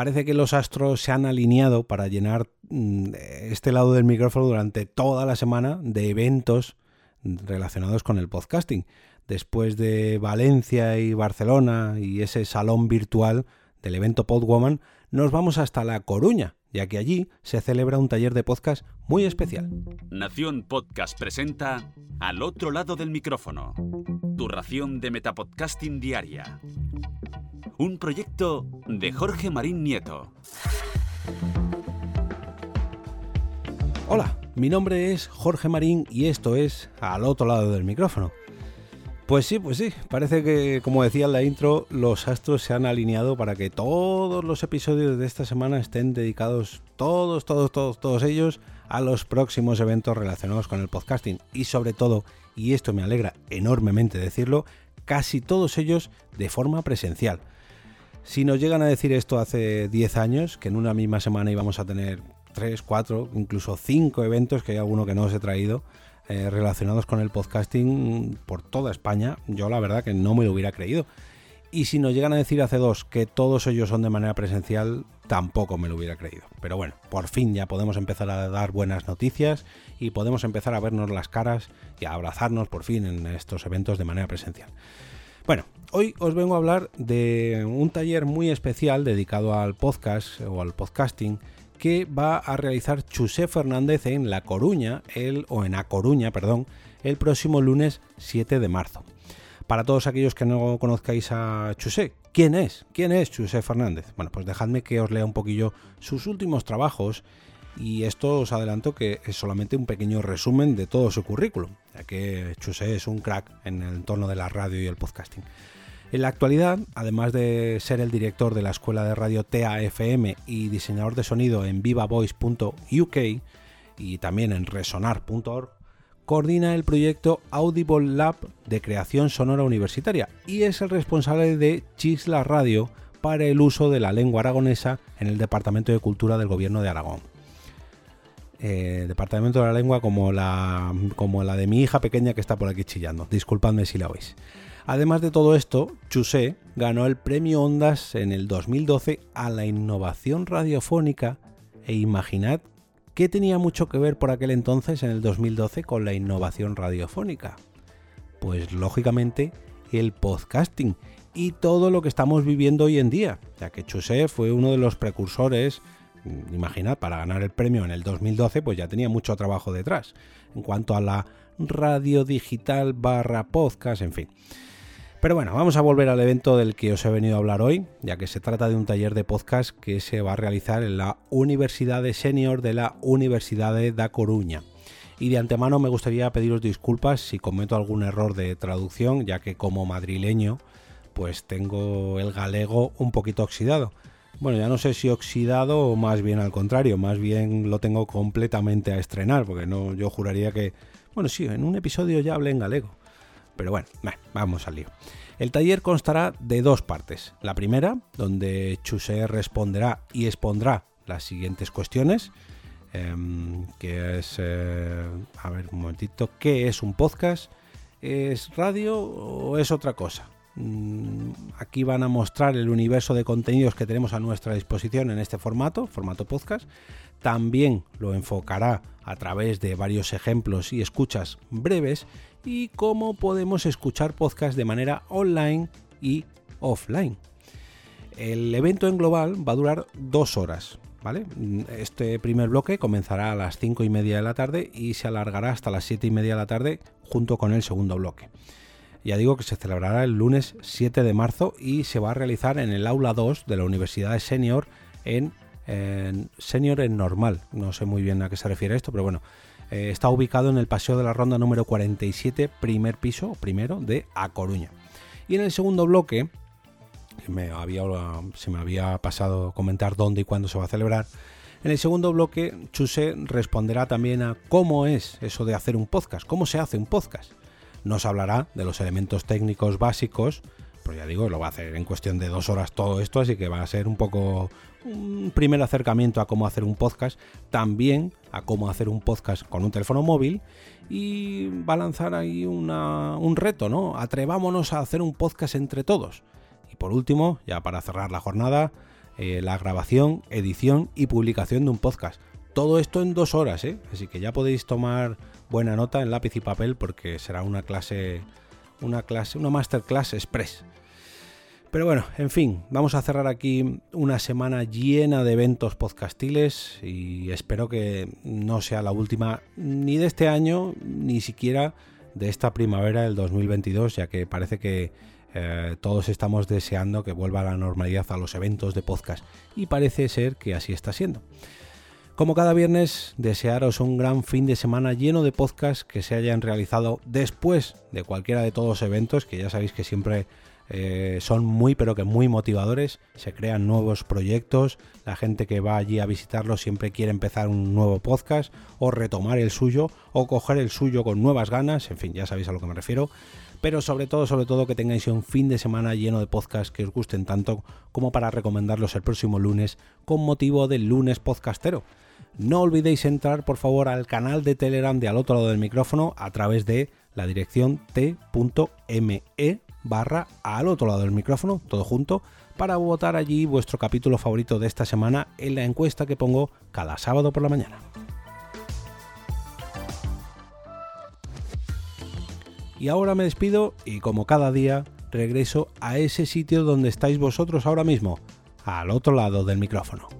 Parece que los astros se han alineado para llenar mm, este lado del micrófono durante toda la semana de eventos relacionados con el podcasting. Después de Valencia y Barcelona y ese salón virtual del evento Podwoman, nos vamos hasta La Coruña, ya que allí se celebra un taller de podcast muy especial. Nación Podcast presenta Al otro lado del micrófono, tu ración de Metapodcasting diaria. Un proyecto de Jorge Marín Nieto. Hola, mi nombre es Jorge Marín y esto es Al otro lado del micrófono. Pues sí, pues sí, parece que, como decía en la intro, los astros se han alineado para que todos los episodios de esta semana estén dedicados, todos, todos, todos, todos ellos, a los próximos eventos relacionados con el podcasting. Y sobre todo, y esto me alegra enormemente decirlo, casi todos ellos de forma presencial. Si nos llegan a decir esto hace 10 años, que en una misma semana íbamos a tener 3, 4, incluso 5 eventos, que hay alguno que no os he traído, eh, relacionados con el podcasting por toda España, yo la verdad que no me lo hubiera creído. Y si nos llegan a decir hace dos que todos ellos son de manera presencial, tampoco me lo hubiera creído. Pero bueno, por fin ya podemos empezar a dar buenas noticias y podemos empezar a vernos las caras y a abrazarnos por fin en estos eventos de manera presencial. Bueno, hoy os vengo a hablar de un taller muy especial dedicado al podcast o al podcasting que va a realizar Chusé Fernández en La Coruña, el, o en A Coruña, perdón, el próximo lunes 7 de marzo. Para todos aquellos que no conozcáis a Chusé, ¿quién es? ¿Quién es Chusé Fernández? Bueno, pues dejadme que os lea un poquillo sus últimos trabajos y esto os adelanto que es solamente un pequeño resumen de todo su currículum, ya que Chusé es un crack en el entorno de la radio y el podcasting. En la actualidad, además de ser el director de la escuela de radio TAFM y diseñador de sonido en vivavoice.uk y también en resonar.org, coordina el proyecto Audible Lab de creación sonora universitaria y es el responsable de Chisla Radio para el uso de la lengua aragonesa en el Departamento de Cultura del Gobierno de Aragón. Eh, departamento de la lengua como la, como la de mi hija pequeña que está por aquí chillando. Disculpadme si la oís. Además de todo esto, Chusé ganó el premio Ondas en el 2012 a la innovación radiofónica e imaginad qué tenía mucho que ver por aquel entonces en el 2012 con la innovación radiofónica. Pues lógicamente el podcasting y todo lo que estamos viviendo hoy en día, ya que Chusé fue uno de los precursores, imaginad, para ganar el premio en el 2012, pues ya tenía mucho trabajo detrás, en cuanto a la radio digital barra podcast, en fin. Pero bueno, vamos a volver al evento del que os he venido a hablar hoy, ya que se trata de un taller de podcast que se va a realizar en la Universidad de Senior de la Universidad de Da Coruña. Y de antemano me gustaría pediros disculpas si cometo algún error de traducción, ya que como madrileño, pues tengo el galego un poquito oxidado. Bueno, ya no sé si oxidado o más bien al contrario, más bien lo tengo completamente a estrenar, porque no, yo juraría que, bueno, sí, en un episodio ya hablé en galego. Pero bueno, vamos al lío. El taller constará de dos partes. La primera, donde Chuse responderá y expondrá las siguientes cuestiones, em, que es, eh, a ver un momentito, ¿qué es un podcast? ¿Es radio o es otra cosa? Mm, aquí van a mostrar el universo de contenidos que tenemos a nuestra disposición en este formato, formato podcast. También lo enfocará a través de varios ejemplos y escuchas breves y cómo podemos escuchar podcast de manera online y offline. El evento en global va a durar dos horas. ¿Vale? Este primer bloque comenzará a las 5 y media de la tarde y se alargará hasta las 7 y media de la tarde junto con el segundo bloque. Ya digo que se celebrará el lunes 7 de marzo y se va a realizar en el aula 2 de la Universidad de Senior en, Senior en normal. No sé muy bien a qué se refiere esto, pero bueno, eh, está ubicado en el Paseo de la Ronda número 47, primer piso, primero, de A Coruña. Y en el segundo bloque, se me había pasado comentar dónde y cuándo se va a celebrar, en el segundo bloque, Chuse responderá también a cómo es eso de hacer un podcast, cómo se hace un podcast. Nos hablará de los elementos técnicos básicos, pues ya digo, lo va a hacer en cuestión de dos horas todo esto, así que va a ser un poco un primer acercamiento a cómo hacer un podcast, también a cómo hacer un podcast con un teléfono móvil y va a lanzar ahí un reto, ¿no? Atrevámonos a hacer un podcast entre todos. Y por último, ya para cerrar la jornada, eh, la grabación, edición y publicación de un podcast. Todo esto en dos horas, ¿eh? Así que ya podéis tomar buena nota en lápiz y papel porque será una clase, una clase, una masterclass express. Pero bueno, en fin, vamos a cerrar aquí una semana llena de eventos podcastiles y espero que no sea la última ni de este año, ni siquiera de esta primavera del 2022, ya que parece que eh, todos estamos deseando que vuelva la normalidad a los eventos de podcast y parece ser que así está siendo. Como cada viernes, desearos un gran fin de semana lleno de podcasts que se hayan realizado después de cualquiera de todos los eventos, que ya sabéis que siempre eh, son muy pero que muy motivadores, se crean nuevos proyectos, la gente que va allí a visitarlo siempre quiere empezar un nuevo podcast o retomar el suyo o coger el suyo con nuevas ganas, en fin, ya sabéis a lo que me refiero, pero sobre todo, sobre todo que tengáis un fin de semana lleno de podcasts que os gusten tanto como para recomendarlos el próximo lunes con motivo del lunes podcastero. No olvidéis entrar por favor al canal de Telegram de al otro lado del micrófono a través de la dirección t.me barra al otro lado del micrófono, todo junto, para votar allí vuestro capítulo favorito de esta semana en la encuesta que pongo cada sábado por la mañana. Y ahora me despido y como cada día regreso a ese sitio donde estáis vosotros ahora mismo, al otro lado del micrófono.